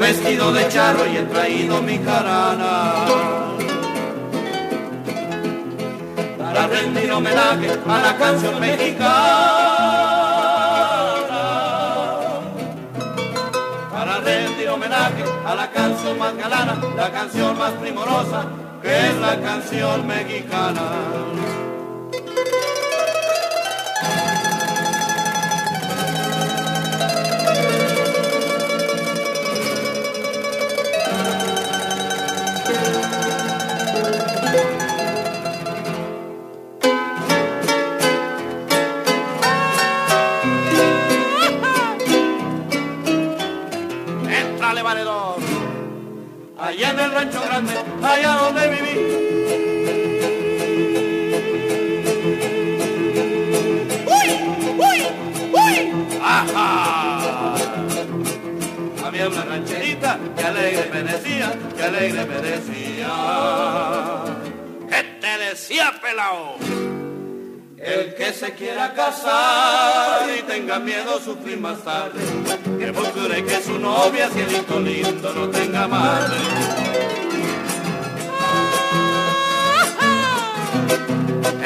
vestido de charro y he traído mi carana. Para rendir homenaje a la canción mexicana. Para rendir homenaje a la canción más galana, la canción más primorosa, que es la canción mexicana. Allá en el rancho grande, allá donde viví. ¡Uy! ¡Uy! ¡Uy! ¡Ajá! Había una rancherita que alegre me decía, que alegre me decía. ¿Qué te decía, pelao? El que se quiera casar y tenga miedo sufrir más tarde, que procure que su novia, cielito lindo, no tenga madre.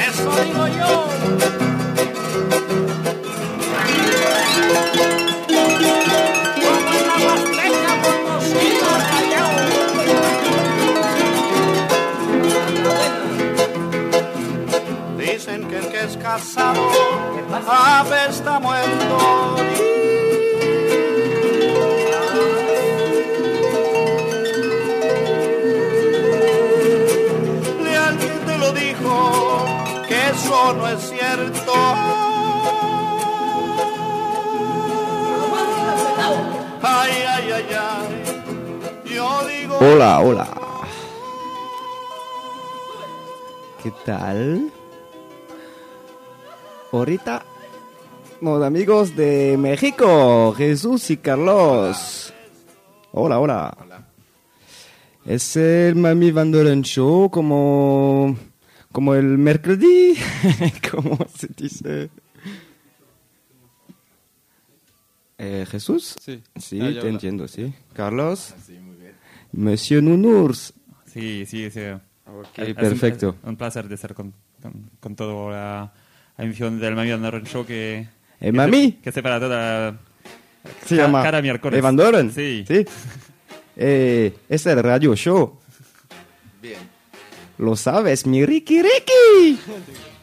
Eso digo yo. Es casado está muerto. Le alguien te lo dijo que eso no es cierto. Ay, ay, ay, ay. Yo digo. Hola, hola. ¿Qué tal? Ahorita, los amigos de México, Jesús y Carlos. Hola, hola. Es el Mami Van Doren Show como, como el mercredi, ¿cómo se dice? Eh, Jesús? Sí. Sí, Ah, te habla. entiendo, sí. Carlos? Sí, muy bien. Monsieur Nunours. Sí, sí, sí. Ok, Es un- perfecto. es Un, placer de estar con, con, con toda la, la emisión del Mami Van Show que... ¿Eh, que Mami? Se, que se para toda... Se ca- llama cada miércoles. Evan Doren. Sí. Eh, es el radio show. Bien. Lo sabes, mi Ricky Ricky.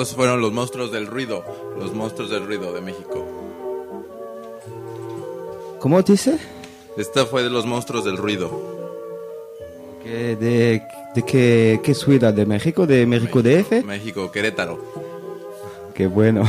Estos fueron los monstruos del ruido, los monstruos del ruido de México. ¿Cómo dice? Esta fue de los monstruos del ruido. ¿Que ¿De, de qué, qué ciudad? ¿De México? ¿De México DF? México, Querétaro. Qué bueno.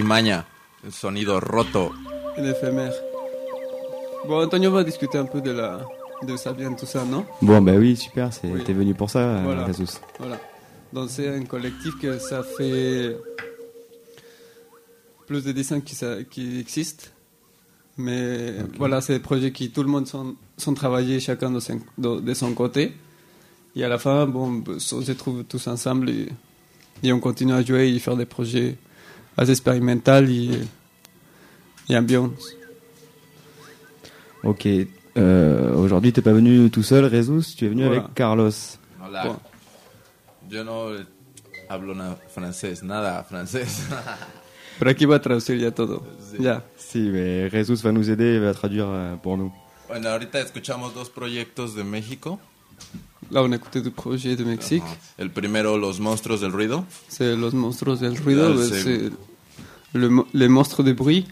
Artimaña, el sonido roto. En éphémère. Bon, Antonio va discuter un peu de la de Sabien, tout ça, non? Bon, bah oui, super, c'est- Oui. t'es venu pour ça, euh, Voilà. Jesus. Voilà. Donc c'est un collectif que ça fait plus de dessins qui, ça- qui existent. Mais voilà, c'est des projets qui tout le monde sont, sont travaillés chacun de son, de, de son côté. Et à la fin, bon, on se retrouve tous ensemble et, et on continue à jouer et faire des projets assez expérimentaux et, et ambiance. Ok, euh, aujourd'hui t'es pas venu tout seul, Jesus, tu es venu Voilà. avec Carlos. Hola. Bueno. Yo no hablo na- francés, nada francés. Pero aquí va a traducir ya todo. Sí. Ya. Si, mais Jesus va nous aider, il va traduire euh, pour nous. bueno, ahorita escuchamos dos proyectos de México. Là, on a écouté du projet de Mexique. Ajá. El primero, Los Monstruos del Ruido. C'est Los Monstruos del Ruido, Ah, euh, c'est- le mo- les monstres de bruit,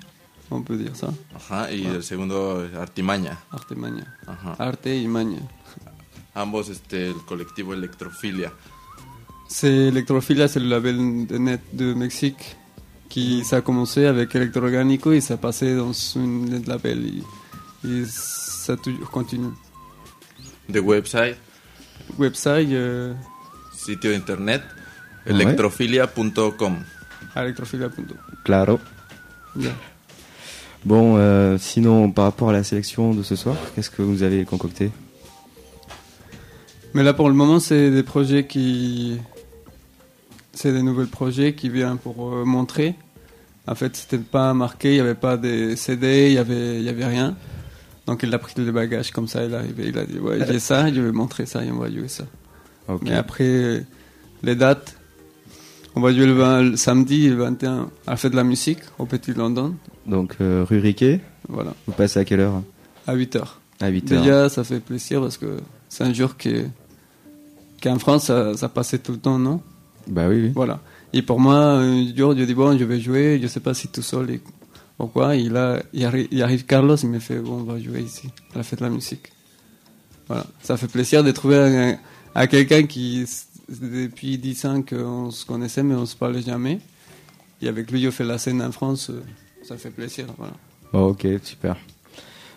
on peut dire ça. Ajá. Y el segundo, Artimaña. Artemaña. Ajá. Arte y maña. Ambos, este, el colectivo Electrofilia. C'est Electrophilia, c'est le label de net de Mexique qui ça a commencé avec Electroorganico et ça passé dans un label et, et ça toujours continue. De website, Website euh, sitio de internet, Ouais. electrofilia.com. electrophilia.com. Claro. Bon, euh, sinon, par rapport à la sélection de ce soir, qu'est-ce que vous avez concocté? Mais là, pour le moment, c'est des projets qui. C'est des nouveaux projets qui viennent pour euh, montrer. En fait, c'était pas marqué, il n'y avait pas de CD, il n'y avait, il y avait rien. Donc, il a pris le bagage comme ça, il est arrivé, il a dit Ouais, j'ai ça, je vais montrer ça et on va jouer ça. Ok. Mais après, les dates, on va jouer le, 20 le samedi, le 21, à fête de la musique, au Petit London. Donc, euh, rue Riquet, Voilà, vous passez à quelle heure? À 8h. À 8h. Déjà, ça fait plaisir parce que c'est un jour qui, qu'en France, ça, ça passait tout le temps, non? Bah oui, oui. Voilà. Et pour moi, un jour, je dis bon, je vais jouer, je sais pas si tout seul et pourquoi. Il arrive, il arrive Carlos, il me fait bon, on va jouer ici, à la fête de la musique. Voilà. Ça fait plaisir de trouver un- à quelqu'un qui, depuis 10 ans qu'on se connaissait, mais on se parlait jamais. Et avec lui, on fait la scène en France, euh, ça fait plaisir. Voilà. Oh, ok, super.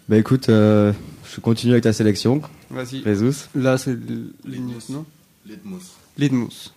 Bah écoute, euh, je continue avec ta sélection, Vas-y. Là, c'est Litmus, non Litmus. Litmus.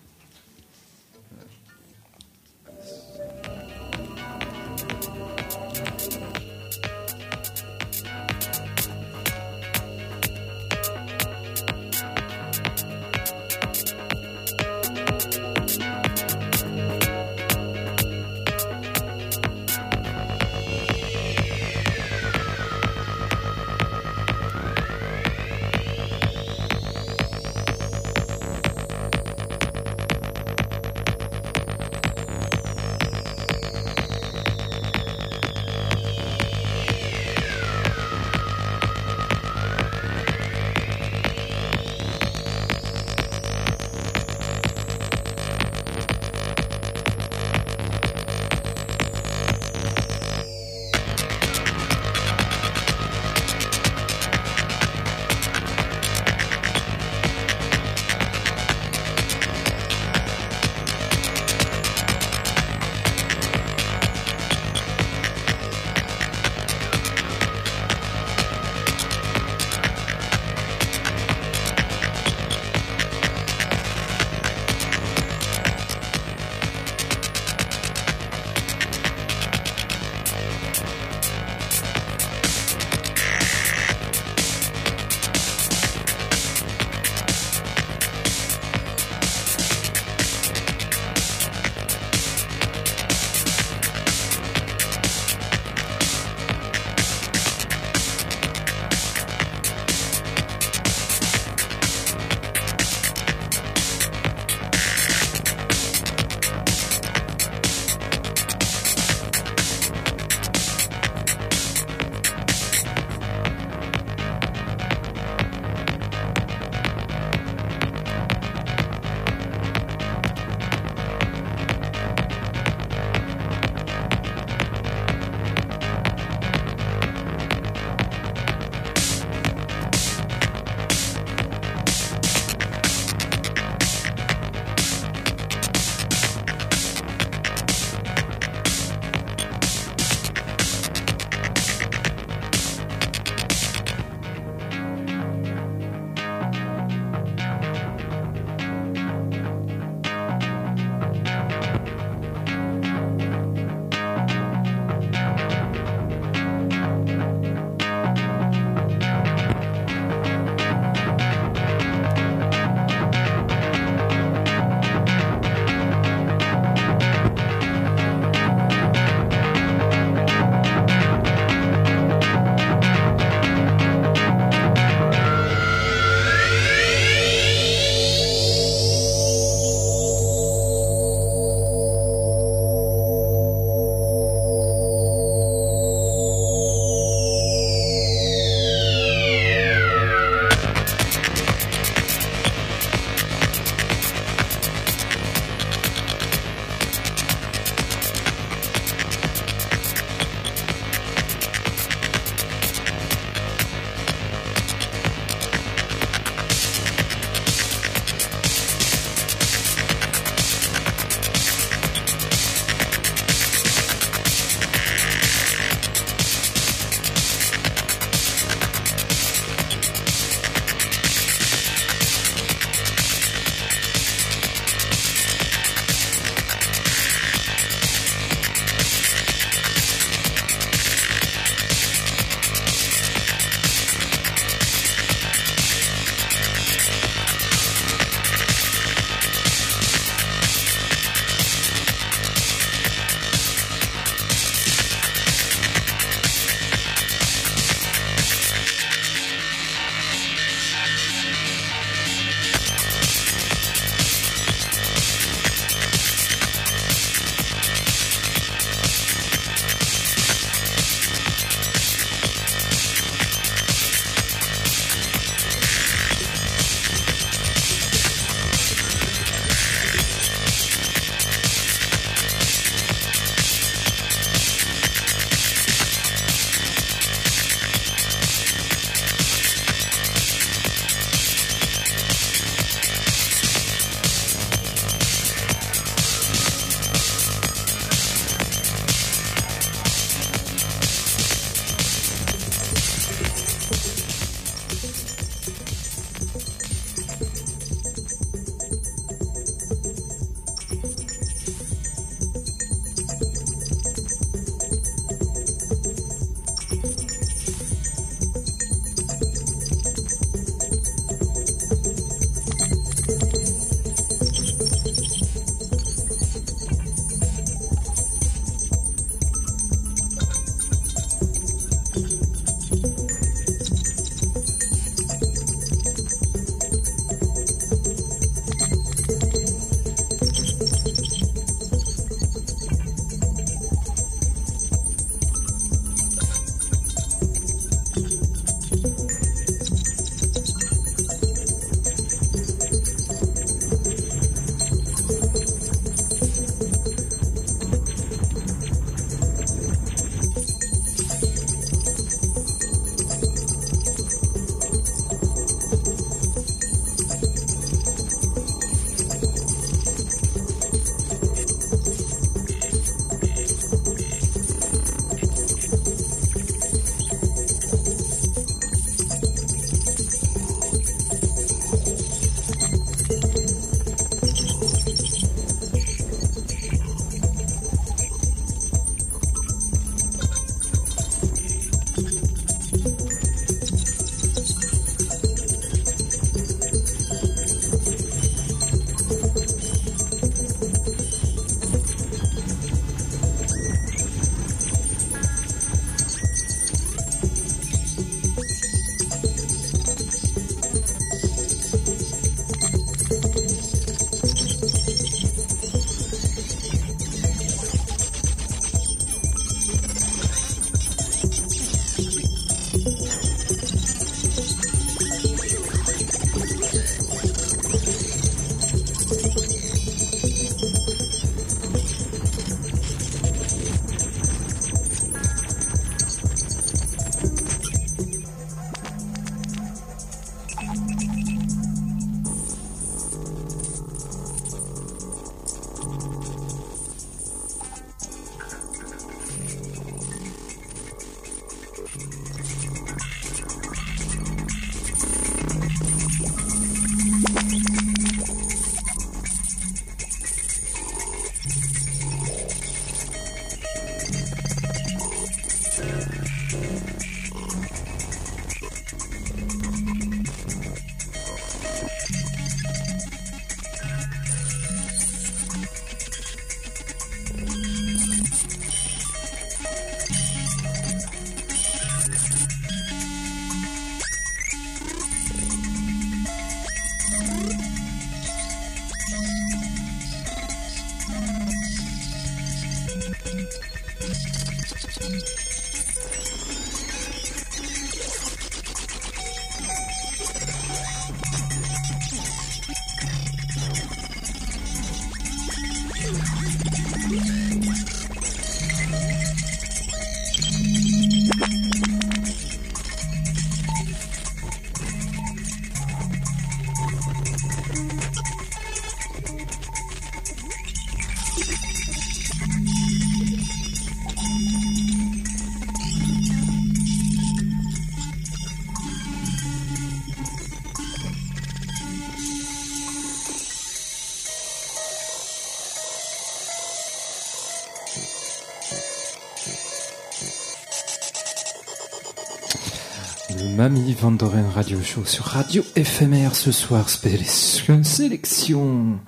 Le Mamie Van Doren Radio Show sur Radio éphémère ce soir. Sélection, sélection,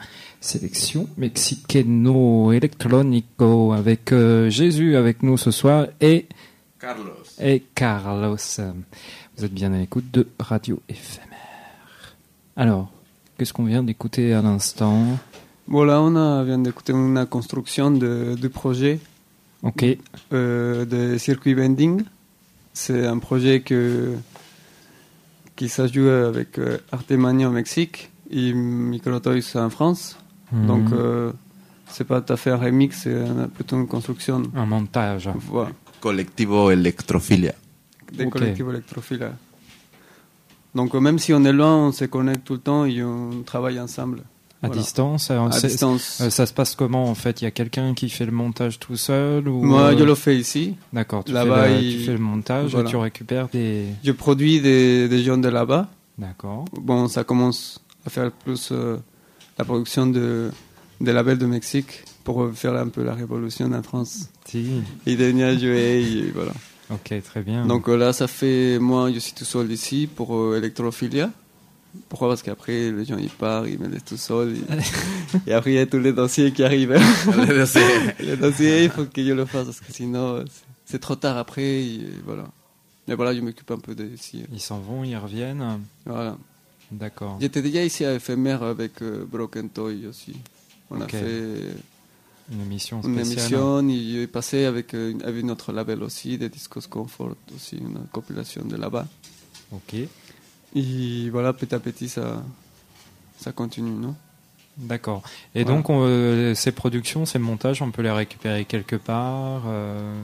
sélection mexicano electronico avec euh, Jésus avec nous ce soir et Carlos. et Carlos. Vous êtes bien à l'écoute de Radio éphémère. Alors, qu'est-ce qu'on vient d'écouter à l'instant? Voilà, on a, vient d'écouter une construction de, du projet Ok, euh, de circuit bending. C'est un projet que, qui s'ajoute avec euh, Artemania au Mexique et Microtoys en France. Mhm. Donc, euh, c'est pas tout à fait un remix, c'est plutôt une construction. un montage. Voilà, Colectivo Electrofilia. des Ok. collectifs électrophiles. Donc, même si on est loin, on se connecte tout le temps et on travaille ensemble. À Voilà. distance, euh, À distance. euh, ça se passe comment en fait? Il y a quelqu'un qui fait le montage tout seul ou Moi, euh, je le fais ici. D'accord, tu, Là-bas, fais le, il- tu fais le montage voilà. et tu récupères des. Je produis des, des gens de là-bas. D'accord. Bon, ça commence à faire plus euh, la production de, des labels de Mexique pour faire un peu la révolution en France. Si. Et de jouer, et voilà. Ok, très bien. Donc là, ça fait, moi, je suis tout seul ici pour euh, Electrophilia. Pourquoi Parce qu'après, les gens, ils partent, ils me laissent tout seul. Et, et après, il y a tous les dossiers qui arrivent. les dossiers, il faut que je le fasse parce que sinon, euh, c'est- trop tard après. Et voilà. Mais voilà, je m'occupe un peu de ici. Ils s'en vont, ils reviennent. Voilà. D'accord. J'étais déjà ici à Éphémère avec euh, Broken Toy aussi. On a fait Une émission une spéciale. émission, il est passé avec, euh, avec notre label aussi, des Discos Comfort aussi, une compilation de là-bas. Ok. Et voilà, petit à petit, ça, ça continue, non? D'accord. Et Voilà. donc, on, euh, ces productions, ces montages, on peut les récupérer quelque part. euh,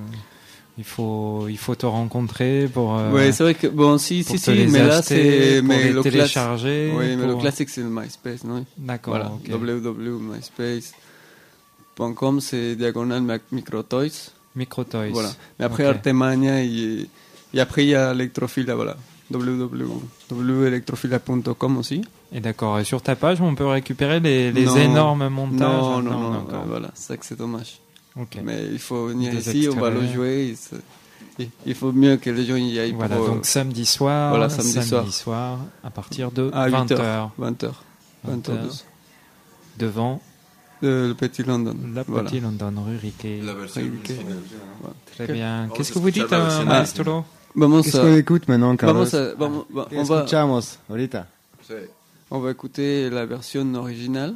il faut, il faut te rencontrer pour. euh, Oui, c'est vrai que, bon, si, si, si, mais là, c'est. Mais les le télécharger. Oui, mais le classique, c'est le MySpace, non? D'accord. Voilà, ok. www.myspace.com, c'est diagonal Mac- microtoys. Microtoys. Voilà. Mais après, Ok. Artemania, et, et après, il y a Electrophilia, voilà. www.electrophilia.com aussi. Et d'accord. Et sur ta page, on peut récupérer les, les Non. énormes montages. Non, non, non, d'accord. euh, voilà, c'est ça que c'est dommage. Ok. Mais il faut venir Des ici, on va le jouer. il- faut mieux que les gens y aillent Voilà, pour euh, donc samedi soir, voilà, samedi soir. à partir de à 20h, 20h. 20h. 20 heures. 20h. devant Le petit London. la Voilà. petite London rue Riquet. La. Très bien. Qu'est-ce que vous dites, euh, maestro Qu'est-ce qu'on écoute maintenant, Carlos vamos a, vamos, va- ¿Qué on, va, escuchamos ahorita? Sí. on va écouter la version originale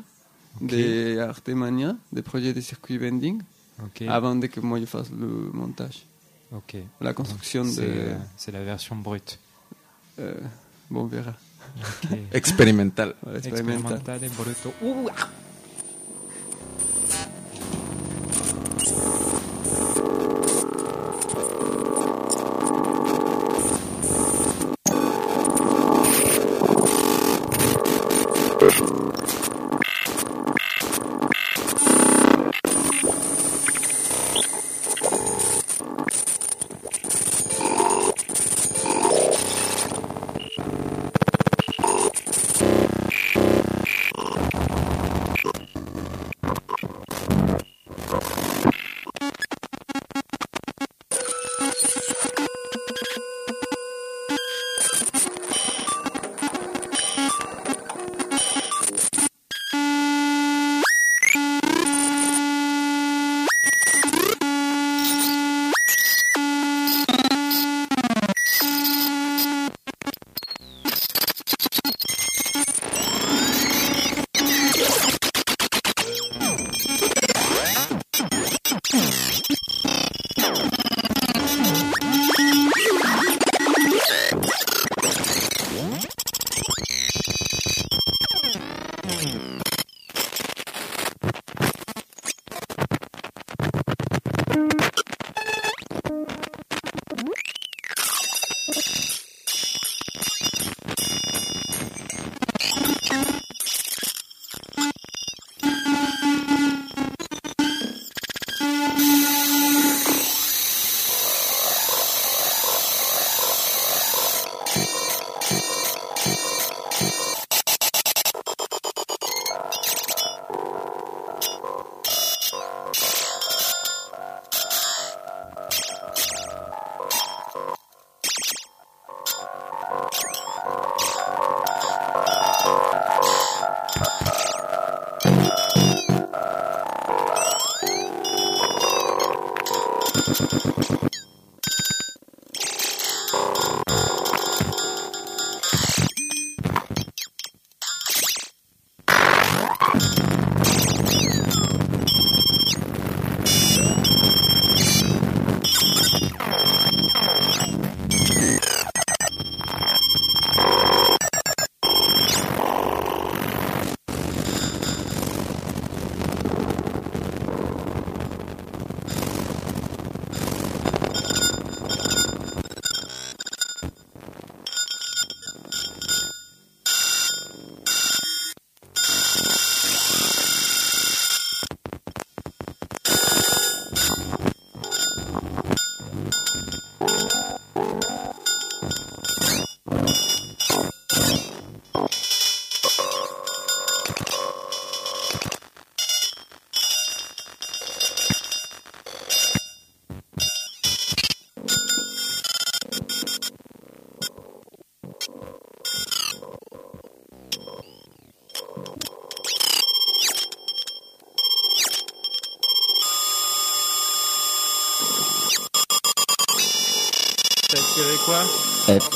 de Artemania, des projets de circuit bending, Ok. avant de que moi je fasse le montage. ok. La construction C'est de. euh, c'est la version brute. euh, bon, on verra. Ok. Experimental. Voilà, expérimental. Experimentale bruto. Ouh, ah.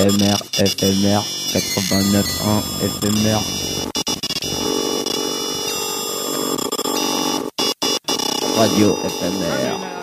FMR, FMR, 89.1, FMR. Radio FMR.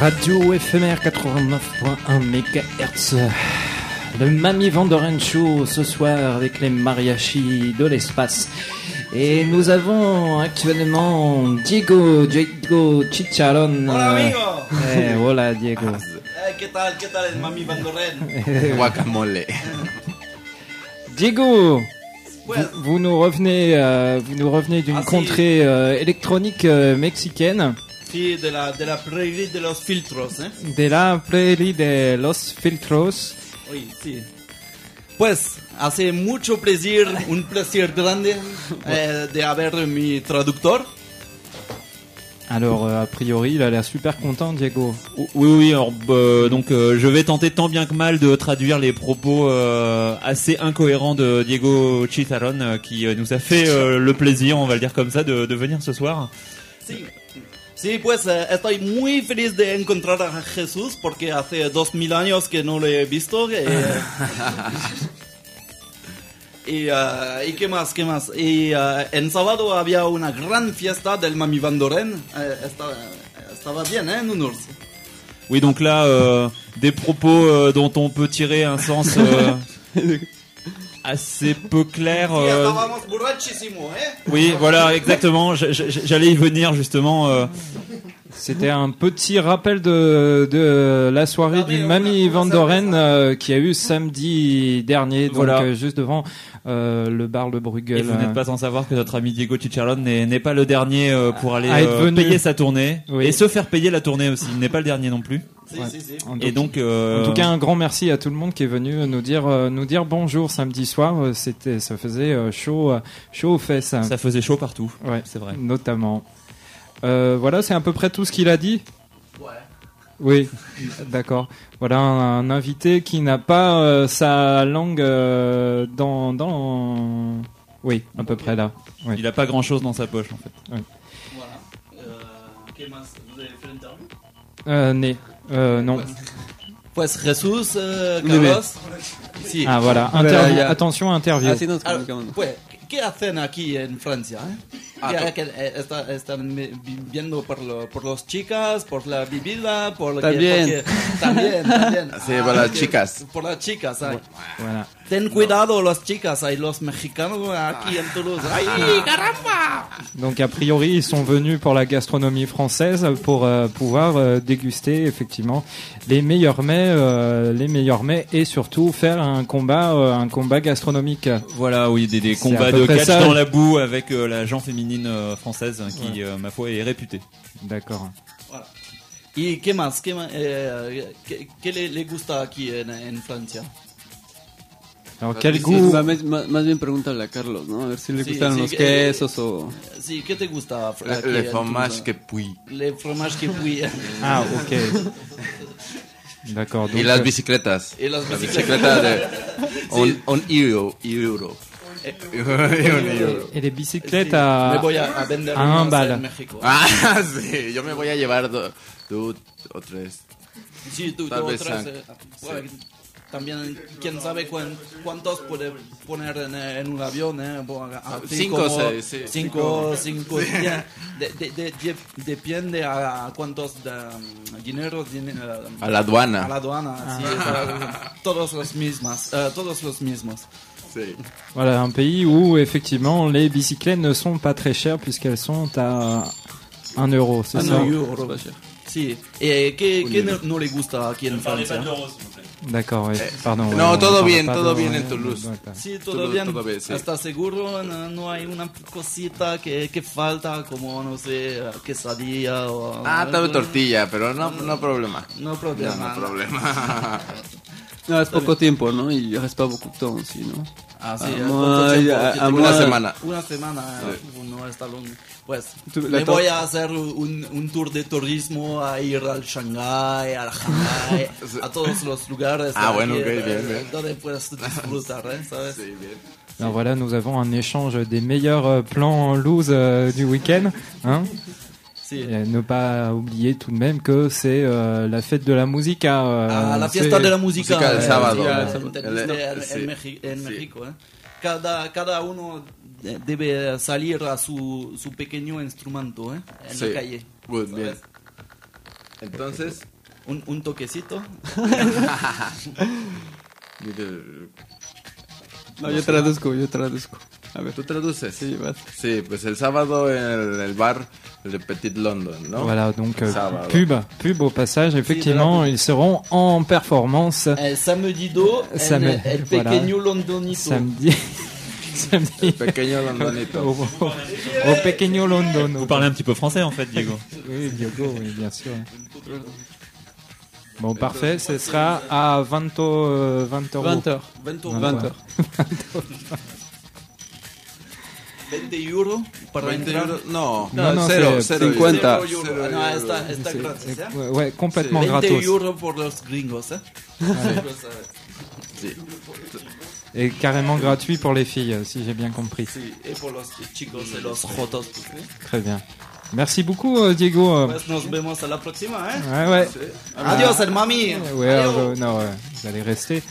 Radio éphémère 89.1 MHz. Le Mami Vandoren Show ce soir avec les mariachis de l'espace. Et nous avons actuellement Diego, Diego Chicharon. Hola, amigo. Eh, hola Diego. Eh, ¿Qué tal? ¿Qué tal el mami Van Doren? Guacamole. Diego, vous, vous nous revenez, euh, vous nous revenez d'une Ah, contrée euh, électronique euh, mexicaine. Sí, de la, de la prairie de los filtros, ¿eh? De la prairie de los filtros. Oui, sí. Pues, hace mucho placer, un placer grande eh, de haber mi traductor. Alors, euh, a priori, il a l'air super content, Diego. Oui, oui, alors, bah, donc euh, je vais tenter tant bien que mal de traduire les propos euh, assez incohérents de Diego Chitaron euh, qui euh, nous a fait euh, le plaisir, on va le dire comme ça, de, de venir ce soir. Sí. Sí, pues eh, estoy muy feliz de encontrar a Jesús porque hace dos mil años que no lo he visto. eh, y, eh, ¿Y qué más? ¿Qué más? Y eh, en sábado había una gran fiesta del Mami Van Doren. Eh, estaba, estaba bien, ¿eh? Nounours. Oui, donc là, euh, des propos euh, dont on peut tirer un sens euh, assez peu clair. Euh, ¿eh? oui, voilà, exactement. J'allais y venir justement. euh, C'était un petit rappel de, de la soirée Ah, mais du on Mamie Van Doren euh, qui a eu samedi dernier, donc Voilà. euh, juste devant euh, le bar Le Bruegel. Et vous n'êtes pas sans savoir que notre ami Diego Chicharron n'est n'est pas le dernier euh, pour aller À être euh, venu. payer sa tournée Oui. et se faire payer la tournée aussi. Il n'est pas le dernier non plus. En Et tout- donc, euh, En tout cas, un grand merci à tout le monde qui est venu nous dire euh, nous dire bonjour samedi soir. Euh, C'était, ça faisait euh, chaud, euh, chaud aux fesses, ça faisait chaud partout. Ouais. c'est vrai. notamment. Euh, voilà, c'est à peu près tout ce qu'il a dit. Ouais. Oui, d'accord. Voilà un, un invité qui n'a pas euh, sa langue euh, dans dans. Oui, à peu près là. Oui. Il a pas grand chose dans sa poche en fait. Voilà. Eh, ¿Qué más? ¿Vous avez fait l'interview? Euh, né. Euh, non. Pues Jesús, eh, Oui, Carlos. Sí. Ah voilà. Voilà, Interview. a- Attention, interview. Así nos Ah, comunicamos. pues, ¿qué hacen aquí en Francia? eh? Ah, ¿Qué- to- qué- eh, está- ¿Están vi- viendo por, lo, por los chicas, por la bebida, por lo que- También. porque- también, también. Sí, por las que- chicas. Por las chicas, ay. Voilà. Ten cuidado las chicas, hay los mexicanos aquí en Toulouse. ¡Ay, caramba! Donc a priori, ils sont venus pour la gastronomie française pour euh, pouvoir euh, déguster effectivement les meilleurs mets, euh, les meilleurs mets et surtout faire un combat, euh, un combat gastronomique. Voilà, oui, des, des combats de catch ça. dans la boue avec euh, la gent féminine euh, française qui, euh, ma foi, est réputée. D'accord. Voilà. ¿Y qué más? Eh, ¿qué, qué le, gusta aquí en, en Francia? Alors quel Sí, goût Va- Más, bien pregúntale a Carlos, ¿no? A ver si le Sí, gustan sí, los que- quesos o... Sí, ¿qué te gusta? aquí Le, en le Toulouse? fromage que puis. Le fromage que puis. Ah ok. D'accord. Donc, las euh, bicicletas. Y las La bicicletas. bicicleta de un, un euro. euro. Un euro. et les bicyclettes Sí, me voy a, a vender a un unas bal. en México. Ah, sí. Yo me voy a llevar do- dos o tres. Sí, tú, Tal tú vez sean- eh, bueno, También, quién sabe cuán- cuántos puede poner en, eh, en un avión, ¿eh? Así Cinco como seis, sí, Cinco, cinco. ya, de- de- de- de- depende a cuántos de, um, dinero tiene, eh, A la aduana. a la aduana. sí, para- todos los mismos. eh, todos los mismos. Voilà un pays où effectivement les bicyclettes ne sont pas très chères puisqu'elles sont à 1 euro, c'est ça no, euro. Sí. Eh, ¿qué, qué no, no le gusta aquí en Francia? D'accord, oui. Pardon. No, ouais, on todo parle bien, pas todo de- bien en Toulouse. Sí, todo, Todo- bien. todo bien, sí. ¿Estás seguro? No, no hay una cosita que, que falta, como, no sé, quesadilla o... Ah, tal vez tortilla, pero no, no problema. No No, problema. no problema. No, es poco tiempo, ¿no? Y il reste pas beaucoup de temps aussi, ¿no? Ah, sí, Ah, eh, moi, ¿cuánto tiempo? ah, ¿Qué ah, te- moi- Una semana. Una semana, eh, no está long. Pues, to- voy a hacer un, un tour de turismo a ir al Shanghái, al Shanghái, a todos los lugares. Ah, aquí, bueno, ok, eh, bien, bien. Donde puedes disfrutar, ¿eh? ¿sabes? Sí, bien. Alors voilà, nous avons un échange des meilleurs euh, plans loose euh, du week-end. Hein Sí. Et ne pas oublier tout de même que c'est euh, la fête de la musica. euh, a la fiesta de la música música del eh, sábado. sí, Ah, en- sábado. El- en. México. ¿eh? Cada, cada uno de- debe salir a su, su pequeño instrumento ¿eh? en Sí. la calle. Muy bien. Entonces, Un, un toquecito. No, yo traduzco, yo traduzco. A ver. ¿tú traduces? Sí, vas. Sí, pues el sábado en el, bar de Petit London, ¿no? Voilà, donc euh, pub, pub au passage. Effectivement, ils seront en performance El samedi do, Sam- en el voilà. pequeño londonito. samedi. Samedi. Pequeño Londonito. Au, au- au Pequeño London. Vous parlez un petit peu français en fait, Diego. Oui, Diogo, oui, bien sûr. Bon, parfait. Ce sera à 20, euh, 20 euros. 20 heures. 20 20 20 heures. 20 euros para 20 entrar? euros. No, No, no, cero, c'est cero 50. euros. Cero euros. Cero Ah, no, euros. está, está gratis, ¿eh? Ouais, ouais, complètement 20 gratos. euros pour los gringos, ¿eh? Sí. Et carrément gratuit pour les filles, si j'ai bien compris. Sí, por los chicos los jotos. Très bien. Merci beaucoup, euh, Diego. Pues nos vemos a la próxima, ¿eh? Ouais, ouais. El mami. Ouais, euh, non, ouais, vous allez rester.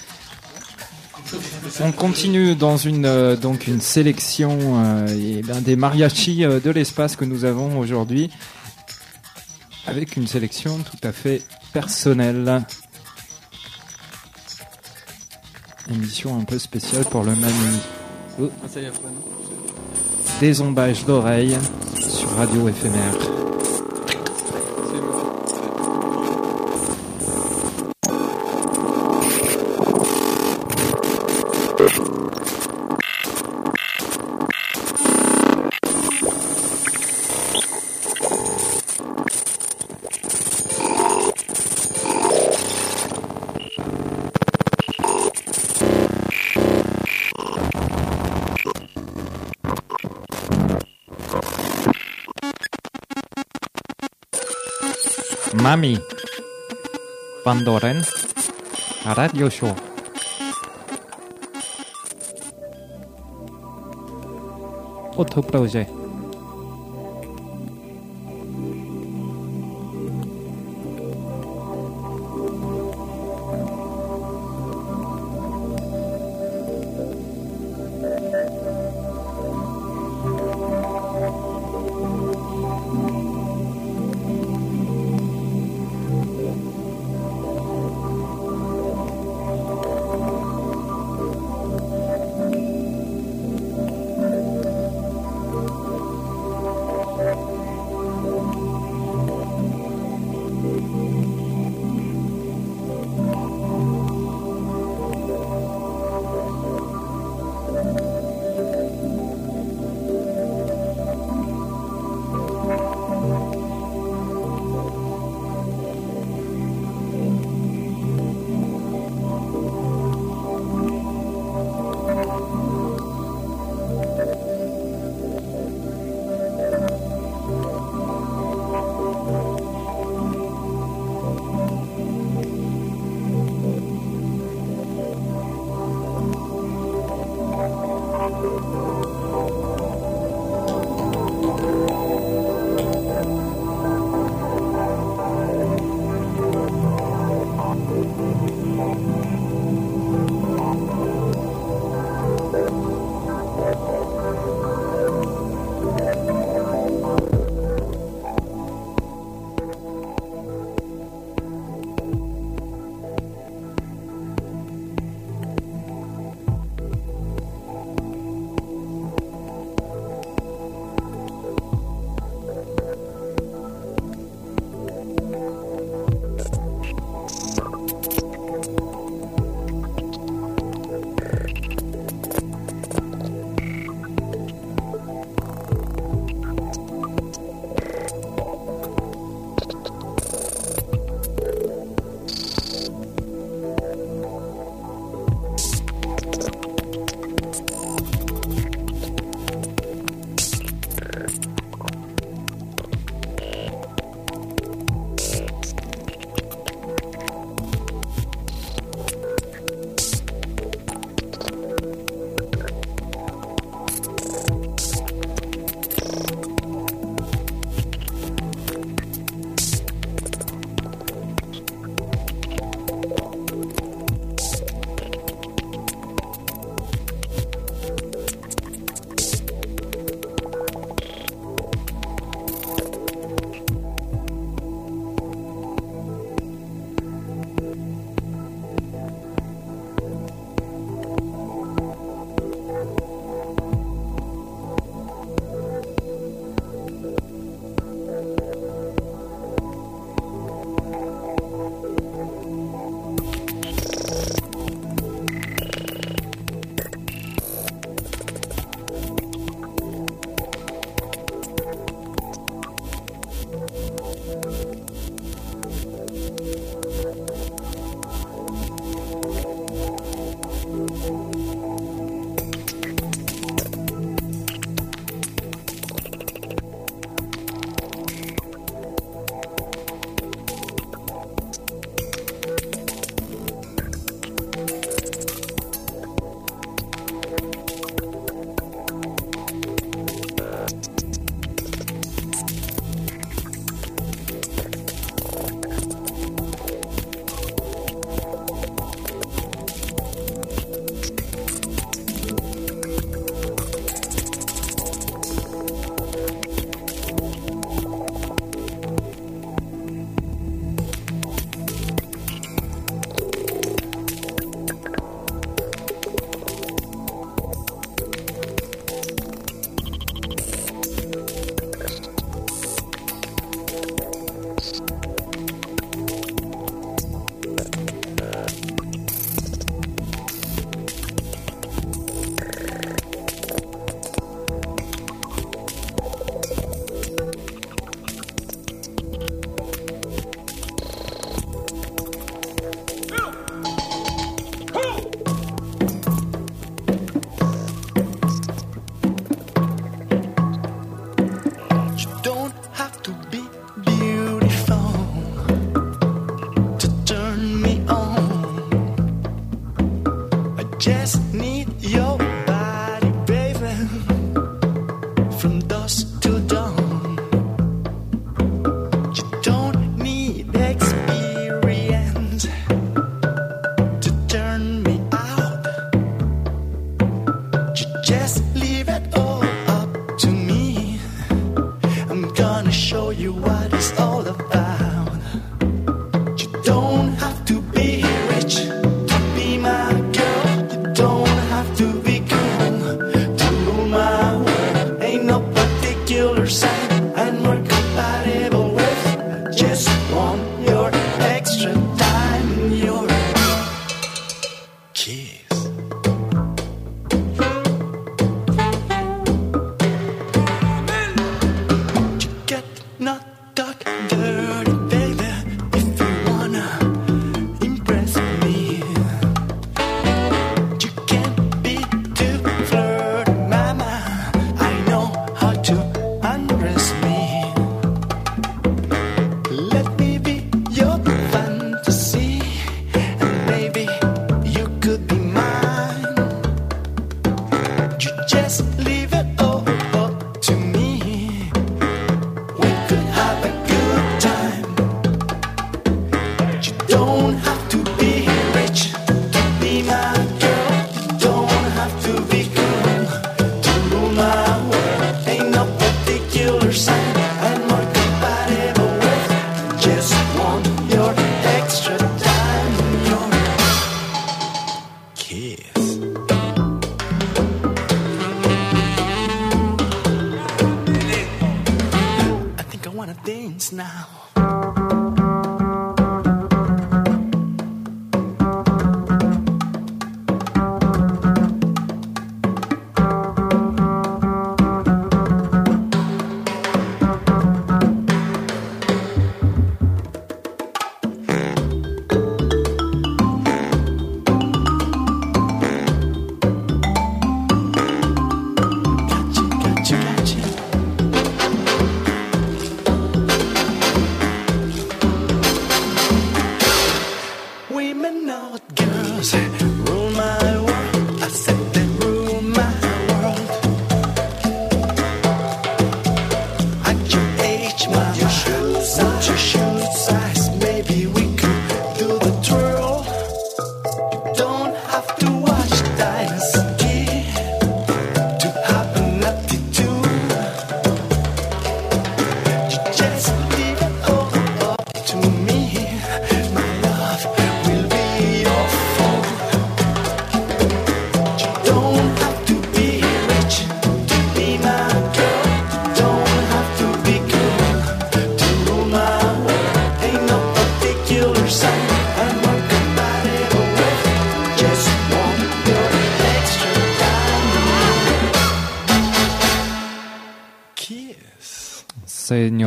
On continue dans une euh, donc une sélection euh, et ben, des mariachis euh, de l'espace que nous avons aujourd'hui, avec une sélection tout à fait personnelle. Émission un peu spéciale pour le Manu. Oh, désombage d'oreilles sur Radio éphémère. Mami Van Doren Radio Show. Autoprojet. Cheers.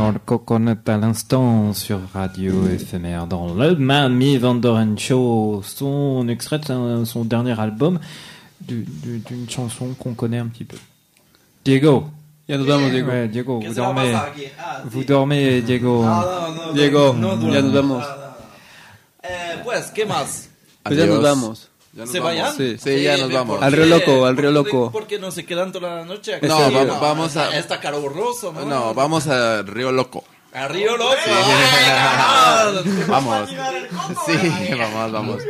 Senior Coconut à l'instant sur Radio éphémère dans le Mamie Vandoren Show, son extrait de son- son dernier album du- du- d'une chanson qu'on connaît un petit peu. Diego. Ya nos vamos, Diego. Ouais, Diego, ¿Qué vous dormez. Ah, Vous dormez, Diego. No, no, no, Diego, no, no, ya no. nos vamos. Ah. Eh, pues, ¿qué más? Pues ya nos vamos. Ya nos ¿Se vamos. vayan? Sí. Sí, ya Eh, nos ¿por vamos. Al? Río Loco, al ¿Por Río Loco. ¿Por qué no se quedan toda la noche? No, Ese va- día. vamos a... Está caluroso, ¿no? No, vamos a Río Loco. A Río Loco. Vamos. Sí, vamos, vamos.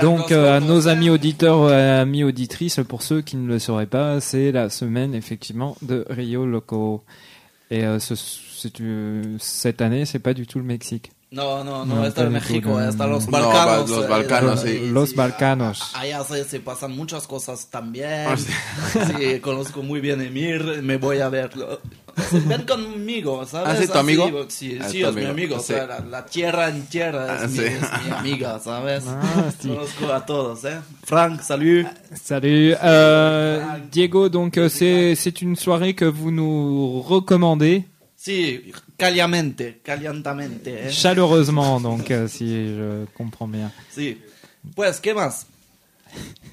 Donc nos euh, à vamos nos amis auditeurs, euh, amis auditrices, pour ceux qui ne le sauraient pas, c'est la semaine effectivement de Rio Loco. Et euh, ce- euh, cette année, c'est pas du tout le Mexique. No, no, No, no, está en México, está los No, Balcanos. los eh, Balcanos, eh, sí. Los Balcanos. Allá se, se pasan muchas cosas también. Ah, sí. Sí, conozco muy bien Emir, me voy a verlo. Ven conmigo, ¿sabes? Ah, ¿sí, tu Así, amigo? Sí, Ah, sí, tu es mi amigo, amigo. o sea, la, la tierra en tierra es, Ah, mi, sí. es mi amiga, ¿sabes? Ah, sí. Conozco a todos, ¿eh? Frank, salut. Salut. Euh, Diego, donc c'est, c'est une soirée que vous nous recommandez Sí, caliamente, calientamente, ¿eh? chaleureusement, donc euh, si je comprends bien. Sí. Pues, ¿qué más?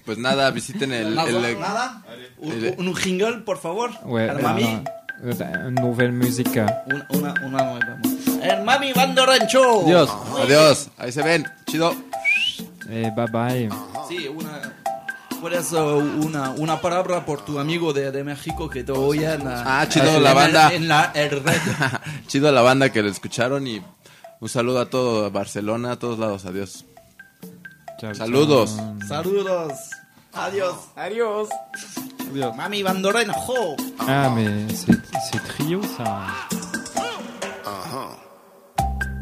Pues nada, visiten el... ¿Nada? el- ¿Nada? Un, el- un jingle, por favor. Ouais, El mami. une nouvelle musique. Una, una, una nueva. El Mami Bando Rancho. Dios. Adiós, ahí se ven. Chido. Et bye bye. Sí, una. Puedes una, una palabra por tu amigo de, de México que te oyen. uh, Ah, chido, en la banda. En la el red. Chido la banda que lo escucharon y un saludo a todo Barcelona, a todos lados. Adiós. Ciao, Saludos. ciao. Saludos. Adiós. Adiós. Mami Bando Rancho. Ah, mais c'est trio ça. Aha.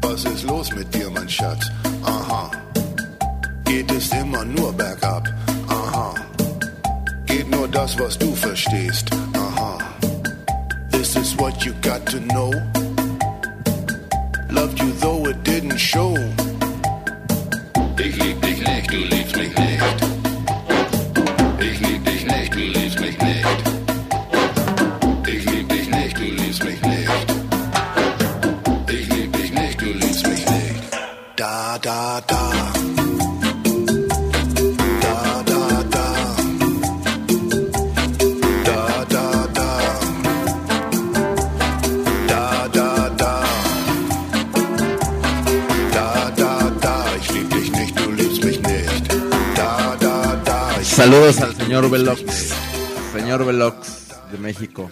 Was ist los mit dir, mein Schatz? Aha. Geht es immer nur bergab? Aha. nur das, was du verstehst. Aha. This is what you got to know. Loved you though it didn't show. Ich lieb dich nicht, du liebst mich nicht. Ich lieb dich nicht, du liebst mich nicht. Saludos al señor Velox. Señor Velox de México.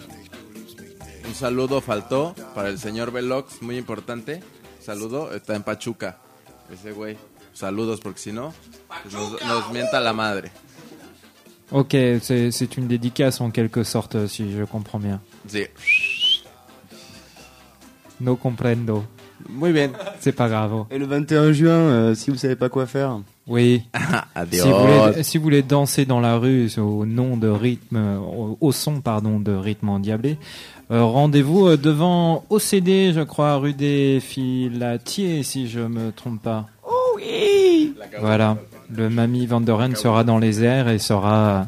Un saludo faltó para el señor Velox, muy importante. Saludo, está en Pachuca. Ese güey. Saludos, porque si no, pues nos, nos mienta la madre. Ok, c'est une dédicace en quelque sorte, si je comprends bien. Sí. No comprendo. Muy bien. C'est pas grave. Et le 21 juin, euh, si vous savez pas quoi faire. Oui. Si vous, voulez, si vous voulez danser dans la rue au nom de rythme, au, au son pardon de rythme endiablé, euh, rendez-vous euh, devant OCD, je crois, rue des Filatiers, si je me trompe pas. Oh oui Voilà, le Mamie Vanderen sera dans les airs et saura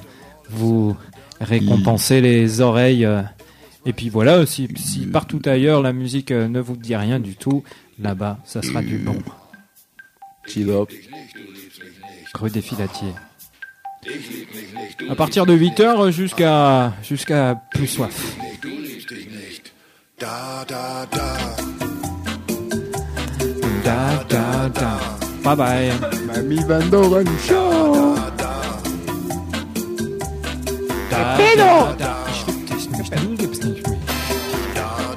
vous récompenser les oreilles. Et puis voilà, si, si partout ailleurs la musique euh, ne vous dit rien du tout, là-bas, ça sera du bon. Chido. Rue des Filatiers. À partir de 8h jusqu'à jusqu'à plus soif. Da, da, da. Da, da, da. Bye bye. Da, da, da. Du liebst nicht mich. Da.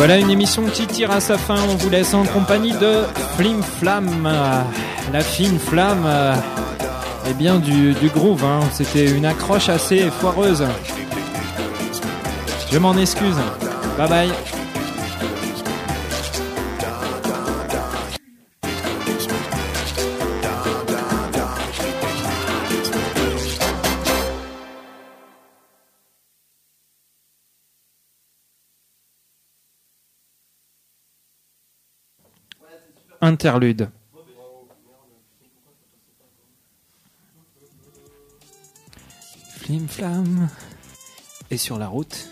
Voilà une émission qui tire à sa fin. On vous laisse en compagnie de Flim Flam. euh, La fine flamme. Eh bien, du, du groove. hein. C'était une accroche assez foireuse. Je m'en excuse. Bye bye. Interlude. Flim flam. Et sur la route.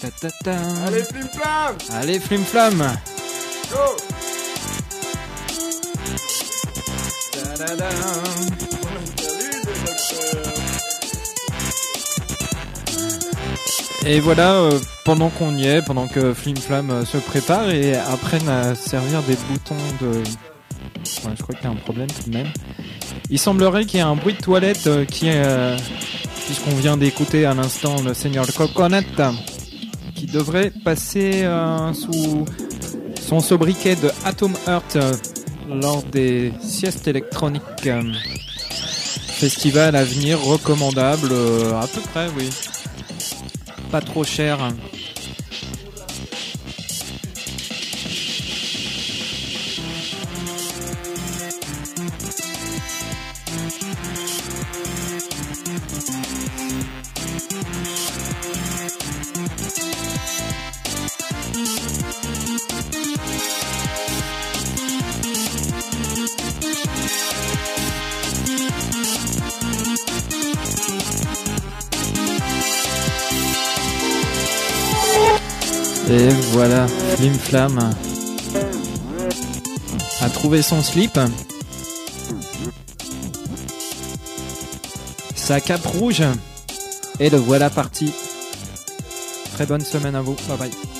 Ta ta ta. Allez, flim flam Allez, flim flam. Go. Et voilà, euh, pendant qu'on y est, pendant que Flim Flam euh, se prépare et apprennent à servir des boutons de... Ouais, je crois qu'il y a un problème tout de même. Il semblerait qu'il y ait un bruit de toilette euh, qui euh, Puisqu'on vient d'écouter à l'instant le Seigneur Coconut, qui devrait passer euh, sous son sobriquet de Atom Heart lors des siestes électroniques. festival à venir recommandable, à peu près, oui pas trop cher. Flim Flam a trouvé son slip. Sa cape rouge. Et le voilà parti. Très bonne semaine à vous. Bye bye.